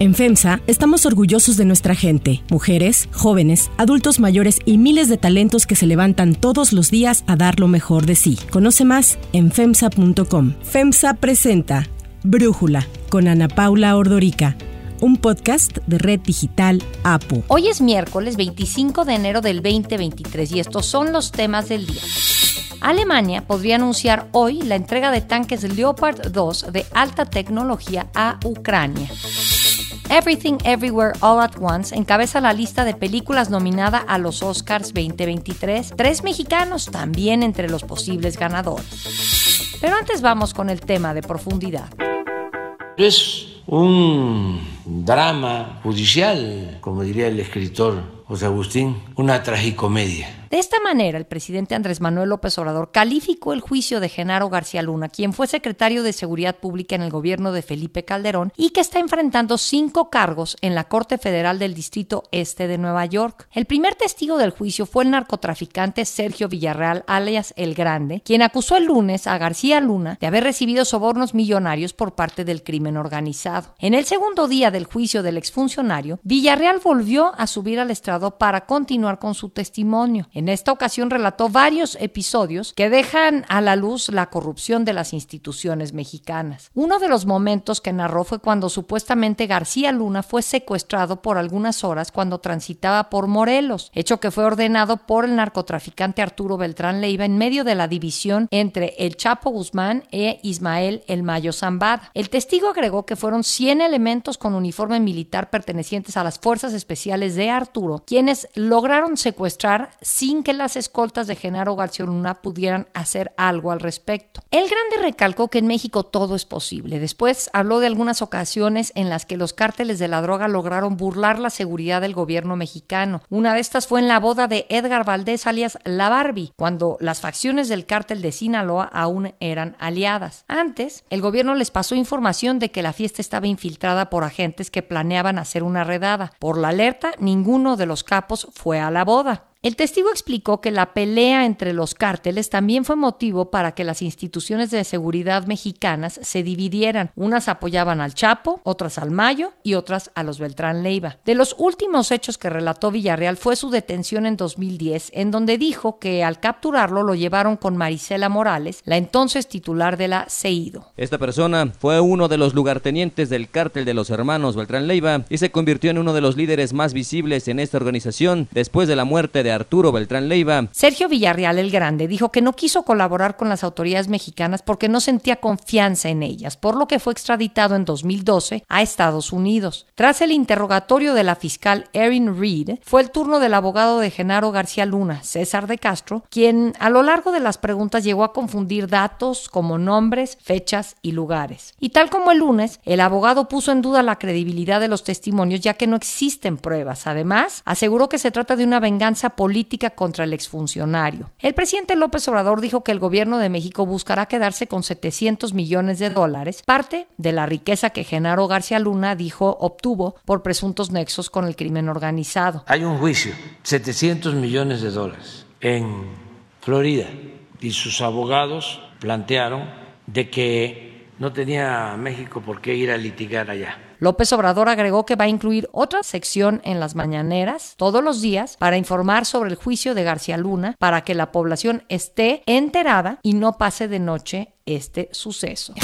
En FEMSA estamos orgullosos de nuestra gente, mujeres, jóvenes, adultos mayores y miles de talentos que se levantan todos los días a dar lo mejor de sí. Conoce más en FEMSA.com. FEMSA presenta Brújula con Ana Paula Ordorica un podcast de Red Digital APU. Hoy es miércoles 25 de enero del 2023 y estos son los temas del día. Alemania podría anunciar hoy la entrega de tanques Leopard 2 de alta tecnología a Ucrania. Everything Everywhere All at Once encabeza la lista de películas nominada a los Oscars 2023, tres mexicanos también entre los posibles ganadores. Pero antes vamos con el tema de profundidad. Es un drama judicial, como diría el escritor José Agustín, una tragicomedia. De esta manera, el presidente Andrés Manuel López Obrador calificó el juicio de Genaro García Luna, quien fue secretario de Seguridad Pública en el gobierno de Felipe Calderón y que está enfrentando cinco cargos en la Corte Federal del Distrito Este de Nueva York. El primer testigo del juicio fue el narcotraficante Sergio Villarreal, alias El Grande, quien acusó el lunes a García Luna de haber recibido sobornos millonarios por parte del crimen organizado. En el segundo día del juicio del exfuncionario, Villarreal volvió a subir al estrado para continuar con su testimonio. En esta ocasión relató varios episodios que dejan a la luz la corrupción de las instituciones mexicanas. Uno de los momentos que narró fue cuando supuestamente García Luna fue secuestrado por algunas horas cuando transitaba por Morelos, hecho que fue ordenado por el narcotraficante Arturo Beltrán Leiva en medio de la división entre el Chapo Guzmán e Ismael El Mayo Zambada. El testigo agregó que fueron 100 elementos con uniforme militar pertenecientes a las fuerzas especiales de Arturo, quienes lograron secuestrar sin que las escoltas de Genaro García Luna pudieran hacer algo al respecto. El Grande recalcó que en México todo es posible. Después habló de algunas ocasiones en las que los cárteles de la droga lograron burlar la seguridad del gobierno mexicano. Una de estas fue en la boda de Edgar Valdés alias La Barbie, cuando las facciones del cártel de Sinaloa aún eran aliadas. Antes, el gobierno les pasó información de que la fiesta estaba infiltrada por agentes que planeaban hacer una redada. Por la alerta, ninguno de los capos fue a la boda. El testigo explicó que la pelea entre los cárteles también fue motivo para que las instituciones de seguridad mexicanas se dividieran. Unas apoyaban al Chapo, otras al Mayo y otras a los Beltrán Leiva. De los últimos hechos que relató Villarreal fue su detención en 2010, en donde dijo que al capturarlo lo llevaron con Marisela Morales, la entonces titular de la CEIDO. Esta persona fue uno de los lugartenientes del cártel de los hermanos Beltrán Leiva y se convirtió en uno de los líderes más visibles en esta organización después de la muerte de Arturo Beltrán Leiva. Sergio Villarreal el Grande dijo que no quiso colaborar con las autoridades mexicanas porque no sentía confianza en ellas, por lo que fue extraditado en 2012 a Estados Unidos. Tras el interrogatorio de la fiscal Erin Reed, fue el turno del abogado de Genaro García Luna, César de Castro, quien a lo largo de las preguntas llegó a confundir datos como nombres, fechas y lugares. Y tal como el lunes, el abogado puso en duda la credibilidad de los testimonios ya que no existen pruebas. Además, aseguró que se trata de una venganza política contra el exfuncionario. El presidente López Obrador dijo que el gobierno de México buscará quedarse con 700 millones de dólares, parte de la riqueza que Genaro García Luna dijo obtuvo por presuntos nexos con el crimen organizado. Hay un juicio, 700 millones de dólares en Florida y sus abogados plantearon de que no tenía México por qué ir a litigar allá López Obrador agregó que va a incluir otra sección en las mañaneras todos los días para informar sobre el juicio de García Luna para que la población esté enterada y no pase de noche este suceso.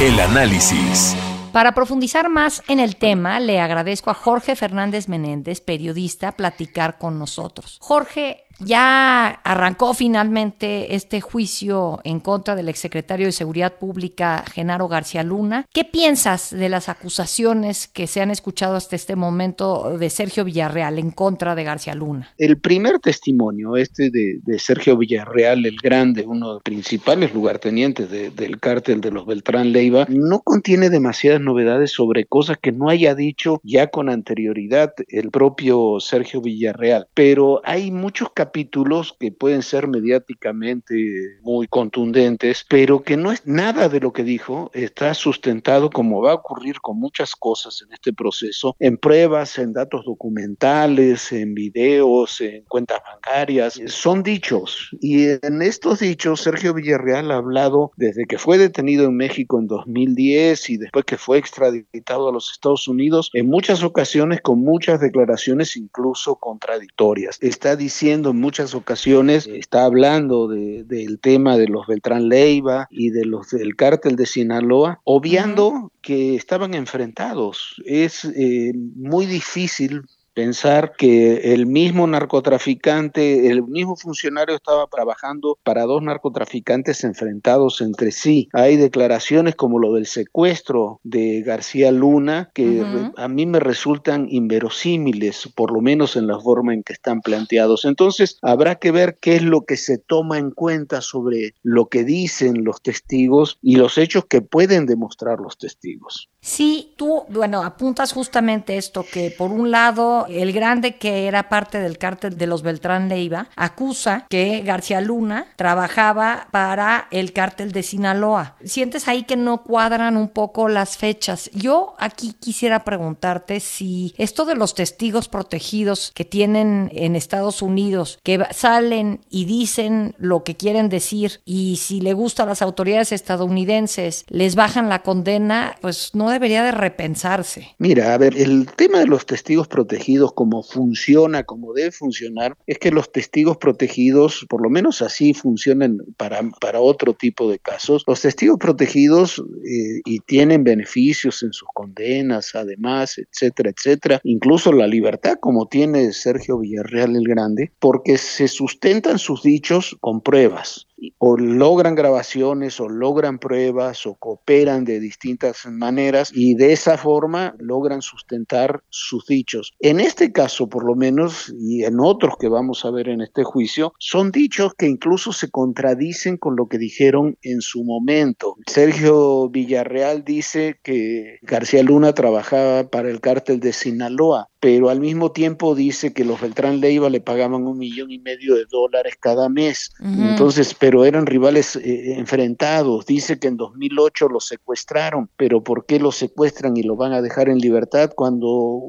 El análisis. Para profundizar más en el tema, le agradezco a Jorge Fernández Menéndez, periodista, platicar con nosotros. Jorge, ya arrancó finalmente este juicio en contra del exsecretario de Seguridad Pública, Genaro García Luna. ¿Qué piensas de las acusaciones que se han escuchado hasta este momento de Sergio Villarreal en contra de García Luna? El primer testimonio, este de, Sergio Villarreal, el grande, uno de los principales lugartenientes del cártel de los Beltrán Leiva, no contiene demasiadas novedades sobre cosas que no haya dicho ya con anterioridad el propio Sergio Villarreal, pero hay muchos capítulos que pueden ser mediáticamente muy contundentes, pero que no es nada de lo que dijo está sustentado como va a ocurrir con muchas cosas en este proceso, en pruebas, en datos documentales, en videos, en cuentas bancarias. Son dichos y en estos dichos Sergio Villarreal ha hablado desde que fue detenido en México en 2010 y después que fue extraditado a los Estados Unidos, en muchas ocasiones con muchas declaraciones incluso contradictorias. Está diciendo en muchas ocasiones, está hablando del tema de los Beltrán Leiva y de los del cártel de Sinaloa, obviando que estaban enfrentados. Es eh, muy difícil pensar que el mismo narcotraficante, el mismo funcionario estaba trabajando para dos narcotraficantes enfrentados entre sí. Hay declaraciones como lo del secuestro de García Luna que a mí me resultan inverosímiles, por lo menos en la forma en que están planteados. Entonces, habrá que ver qué es lo que se toma en cuenta sobre lo que dicen los testigos y los hechos que pueden demostrar los testigos. Sí, tú, bueno, apuntas justamente esto, que por un lado el grande que era parte del cártel de los Beltrán Leiva acusa que García Luna trabajaba para el cártel de Sinaloa. ¿Sientes ahí que no cuadran un poco las fechas? Yo aquí quisiera preguntarte si esto de los testigos protegidos que tienen en Estados Unidos, que salen y dicen lo que quieren decir y si le gusta a las autoridades estadounidenses les bajan la condena, pues no debería de repensarse. Mira, a ver, el tema de los testigos protegidos, como funciona, como debe funcionar, es que los testigos protegidos, por lo menos así funcionan para, para otro tipo de casos, los testigos protegidos eh, y tienen beneficios en sus condenas, además, etcétera, etcétera, incluso la libertad, como tiene Sergio Villarreal el Grande, porque se sustentan sus dichos con pruebas o logran grabaciones o logran pruebas o cooperan de distintas maneras y de esa forma logran sustentar sus dichos. En este caso, por lo menos, y en otros que vamos a ver en este juicio, son dichos que incluso se contradicen con lo que dijeron en su momento. Sergio Villarreal dice que García Luna trabajaba para el cártel de Sinaloa, pero al mismo tiempo dice que los Beltrán Leiva le pagaban un millón y medio de dólares cada mes. Entonces, pero eran rivales eh, enfrentados. Dice que en 2008 los secuestraron, pero ¿por qué los secuestran y lo van a dejar en libertad cuando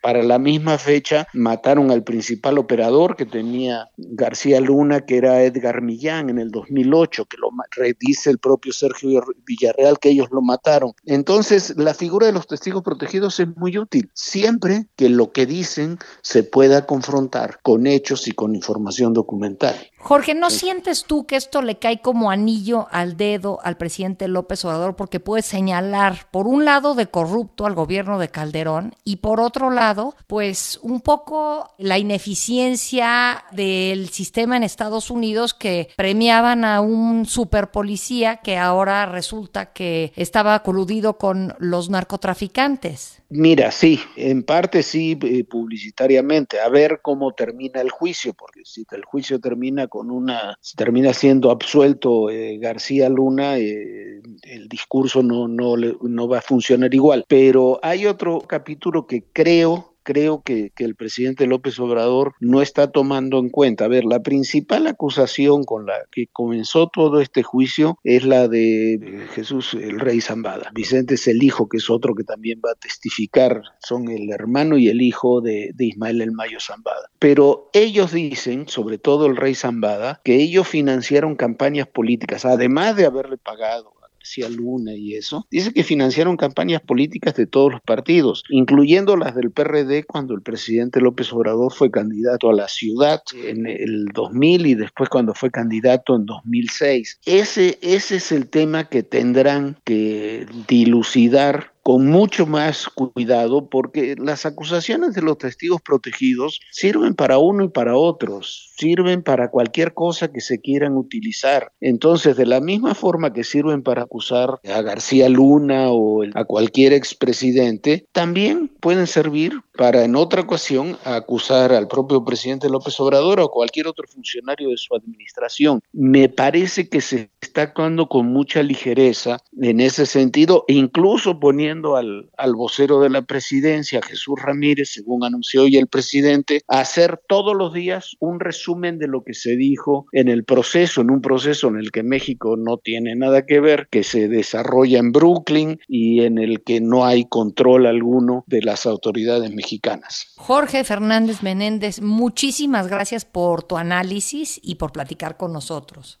para la misma fecha mataron al principal operador que tenía García Luna, que era Edgar Millán en el 2008, que lo dice el propio Sergio Villarreal que ellos lo mataron. Entonces, la figura de los testigos protegidos es muy útil. Siempre que lo que dicen se pueda confrontar con hechos y con información documental. Jorge, ¿no sientes tú que esto le cae como anillo al dedo al presidente López Obrador porque puede señalar, por un lado, de corrupto al gobierno de Calderón y por otro lado, pues un poco la ineficiencia del sistema en Estados Unidos que premiaban a un super policía que ahora resulta que estaba coludido con los narcotraficantes? Mira, sí, en parte sí, eh, publicitariamente, a ver cómo termina el juicio, porque si el juicio termina con una, termina siendo absuelto eh, García Luna, eh, el discurso no, no, no va a funcionar igual. Pero hay otro capítulo que creo creo que, el presidente López Obrador no está tomando en cuenta. A ver, la principal acusación con la que comenzó todo este juicio es la de Jesús el Rey Zambada. Vicente es el hijo, que es otro que también va a testificar, son el hermano y el hijo de, de Ismael el Mayo Zambada. Pero ellos dicen, sobre todo el Rey Zambada, que ellos financiaron campañas políticas, además de haberle pagado García Luna y eso, dice que financiaron campañas políticas de todos los partidos, incluyendo las del PRD cuando el presidente López Obrador fue candidato a la ciudad en el 2000 y después cuando fue candidato en 2006. Ese, ese es el tema que tendrán que dilucidar con mucho más cuidado porque las acusaciones de los testigos protegidos sirven para uno y para otros, sirven para cualquier cosa que se quieran utilizar. Entonces, de la misma forma que sirven para acusar a García Luna o a cualquier expresidente, también pueden servir para en otra ocasión acusar al propio presidente López Obrador o a cualquier otro funcionario de su administración. Me parece que se está actuando con mucha ligereza en ese sentido, incluso poniendo al, al vocero de la presidencia, Jesús Ramírez, según anunció hoy el presidente, hacer todos los días un resumen de lo que se dijo en el proceso, en un proceso en el que México no tiene nada que ver, que se desarrolla en Brooklyn y en el que no hay control alguno de las autoridades mexicanas. Jorge Fernández Menéndez, muchísimas gracias por tu análisis y por platicar con nosotros.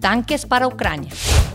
Tanques para Ucrania.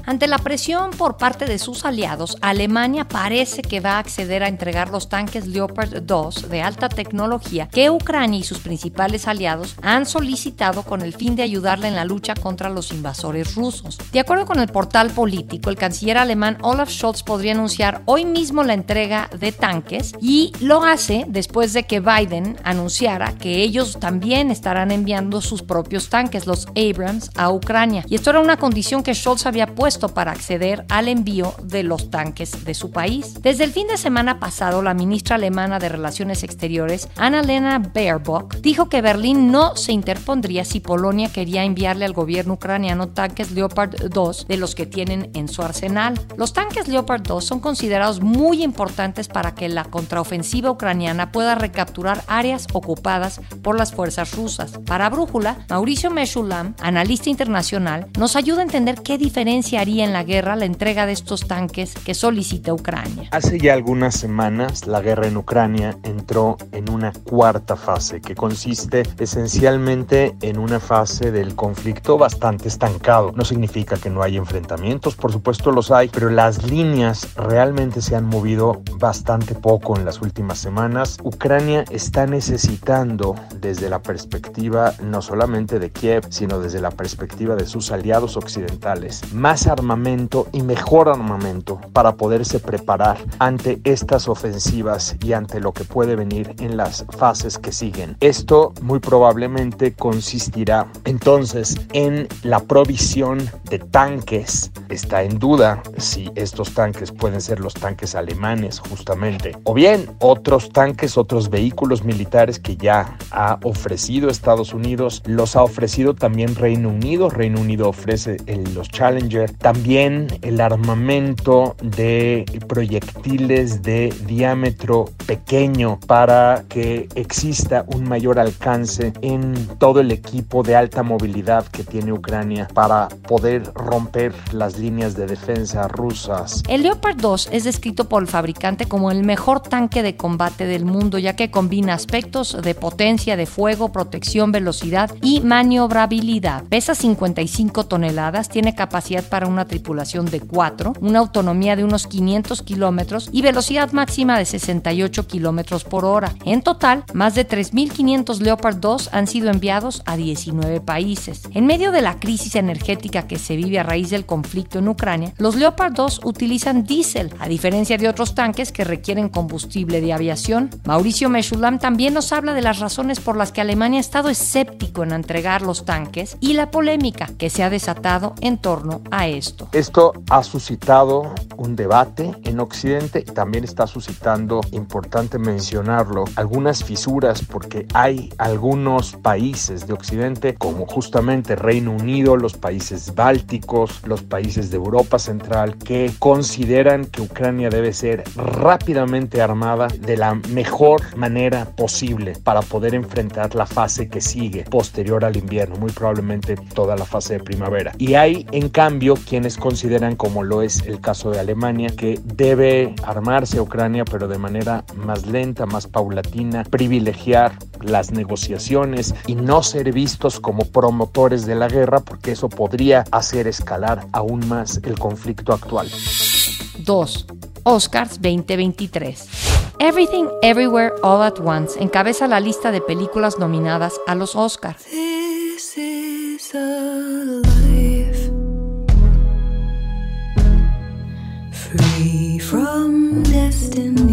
Ante la presión por parte de sus aliados, Alemania parece que va a acceder a entregar los tanques Leopard 2 de alta tecnología que Ucrania y sus principales aliados han solicitado con el fin de ayudarle en la lucha contra los invasores rusos. De acuerdo con el portal político, el canciller alemán Olaf Scholz podría anunciar hoy mismo la entrega de tanques y lo hace después de que Biden anunciara que ellos también estarán enviando sus propios tanques, los Abrams, a Ucrania. Y esto era una condición que Scholz había puesto para acceder al envío de los tanques de su país. Desde el fin de semana pasado, la ministra alemana de Relaciones Exteriores, Annalena Baerbock, dijo que Berlín no se interpondría si Polonia quería enviarle al gobierno ucraniano tanques Leopard 2 de los que tienen en su arsenal. Los tanques Leopard 2 son considerados muy importantes para que la contraofensiva ucraniana pueda recapturar áreas ocupadas por las fuerzas rusas. Para Brújula, Mauricio Meshulam, analista internacional, nos ayuda a entender qué diferencia haría en la guerra la entrega de estos tanques que solicita Ucrania. Hace ya algunas semanas la guerra en Ucrania entró en una cuarta fase que consiste esencialmente en una fase del conflicto bastante estancado. No significa que no hay enfrentamientos, por supuesto los hay, pero las líneas realmente se han movido bastante poco en las últimas semanas. Ucrania está necesitando desde la perspectiva no solamente de Kiev, sino desde la perspectiva de sus aliados occidentales, más armamento y mejor armamento para poderse preparar ante estas ofensivas y ante lo que puede venir en las fases que siguen. Esto muy probablemente consistirá entonces en la provisión de tanques. Está en duda si estos tanques pueden ser los tanques alemanes justamente o bien otros tanques, otros vehículos militares que ya ha ofrecido Estados Unidos, los ha ofrecido también Reino Unido. Reino Unido ofrece los Challenger también el armamento de proyectiles de diámetro pequeño para que exista un mayor alcance en todo el equipo de alta movilidad que tiene Ucrania para poder romper las líneas de defensa rusas. El Leopard 2 es descrito por el fabricante como el mejor tanque de combate del mundo ya que combina aspectos de potencia de fuego, protección, velocidad y maniobrabilidad. Pesa 55 toneladas, tiene capacidad para una tripulación de 4, una autonomía de unos 500 kilómetros y velocidad máxima de 68 kilómetros por hora. En total, más de 3.500 Leopard 2 han sido enviados a 19 países. En medio de la crisis energética que se vive a raíz del conflicto en Ucrania, los Leopard 2 utilizan diésel, a diferencia de otros tanques que requieren combustible de aviación. Mauricio Meshulam también nos habla de las razones por las que Alemania ha estado escéptico en entregar los tanques y la polémica que se ha desatado en torno a esto. Esto ha suscitado un debate en Occidente y también está suscitando, importante mencionarlo, algunas fisuras porque hay algunos países de Occidente como justamente Reino Unido, los países bálticos, los países de Europa Central que consideran que Ucrania debe ser rápidamente armada de la mejor manera posible para poder enfrentar la fase que sigue posterior al invierno, muy probablemente toda la fase de primavera. Y hay en cambio quienes consideran, como lo es el caso de Alemania, que debe armarse Ucrania, pero de manera más lenta, más paulatina, privilegiar las negociaciones y no ser vistos como promotores de la guerra, porque eso podría hacer escalar aún más el conflicto actual. 2. Oscars 2023. Everything Everywhere All at Once encabeza la lista de películas nominadas a los Oscars. From destiny.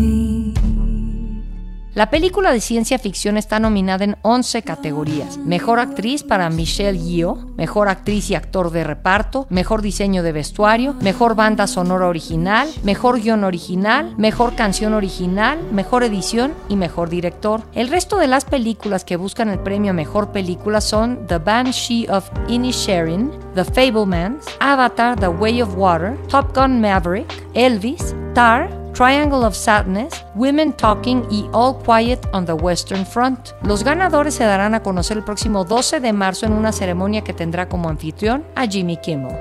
La película de ciencia ficción está nominada en 11 categorías. Mejor actriz para Michelle Yeoh, mejor actriz y actor de reparto, mejor diseño de vestuario, mejor banda sonora original, mejor guion original, mejor canción original, mejor edición y mejor director. El resto de las películas que buscan el premio a mejor película son The Banshee of Inisherin, The Fablemans, Avatar The Way of Water, Top Gun Maverick, Elvis, Tar, Triangle of Sadness, Women Talking y All Quiet on the Western Front. Los ganadores se darán a conocer el próximo 12 de marzo en una ceremonia que tendrá como anfitrión a Jimmy Kimmel.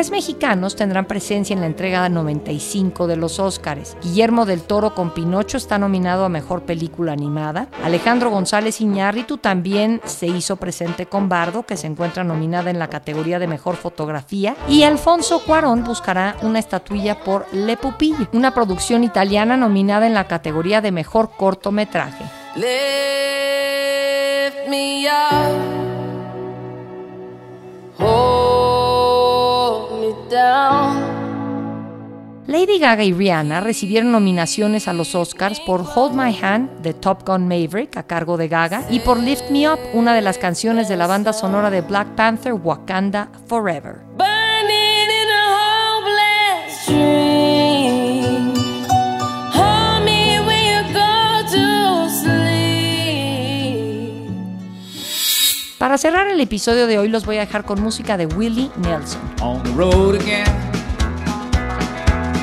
Tres mexicanos tendrán presencia en la entrega 95 de los Óscares. Guillermo del Toro con Pinocho está nominado a Mejor Película Animada. Alejandro González Iñárritu también se hizo presente con Bardo, que se encuentra nominada en la categoría de Mejor Fotografía. Y Alfonso Cuarón buscará una estatuilla por Le Pupille, una producción italiana nominada en la categoría de Mejor Cortometraje. Lady Gaga y Rihanna recibieron nominaciones a los Oscars por Hold My Hand de Top Gun Maverick a cargo de Gaga y por Lift Me Up, una de las canciones de la banda sonora de Black Panther Wakanda Forever. Para cerrar el episodio de hoy los voy a dejar con música de Willie Nelson.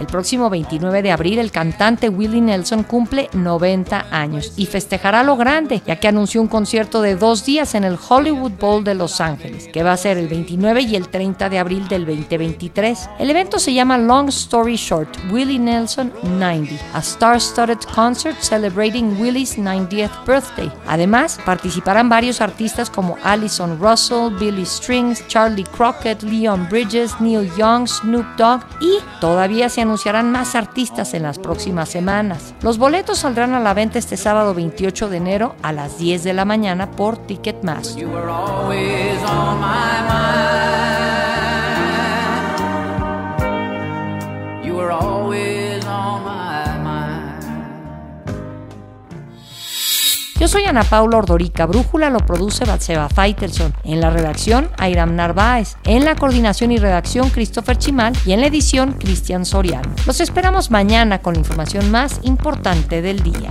El próximo 29 de abril el cantante Willie Nelson cumple 90 años y festejará lo grande, ya que anunció un concierto de dos días en el Hollywood Bowl de Los Ángeles, que va a ser el 29 y el 30 de abril del 2023. El evento se llama Long Story Short, Willie Nelson 90, a star-studded concert celebrating Willie's 90th birthday. Además, participarán varios artistas como Alison Russell, Billy Strings, Charlie Crockett, Leon Bridges, Neil Young, Snoop Dogg y todavía se anunciarán más artistas en las próximas semanas. Los boletos saldrán a la venta este sábado 28 de enero a las 10 de la mañana por Ticketmaster. Yo soy Ana Paula Ordorica. Brújula lo produce Batseba Faitelson. En la redacción, Airam Narváez. En la coordinación y redacción, Christopher Chimal. Y en la edición, Cristian Soriano. Los esperamos mañana con la información más importante del día.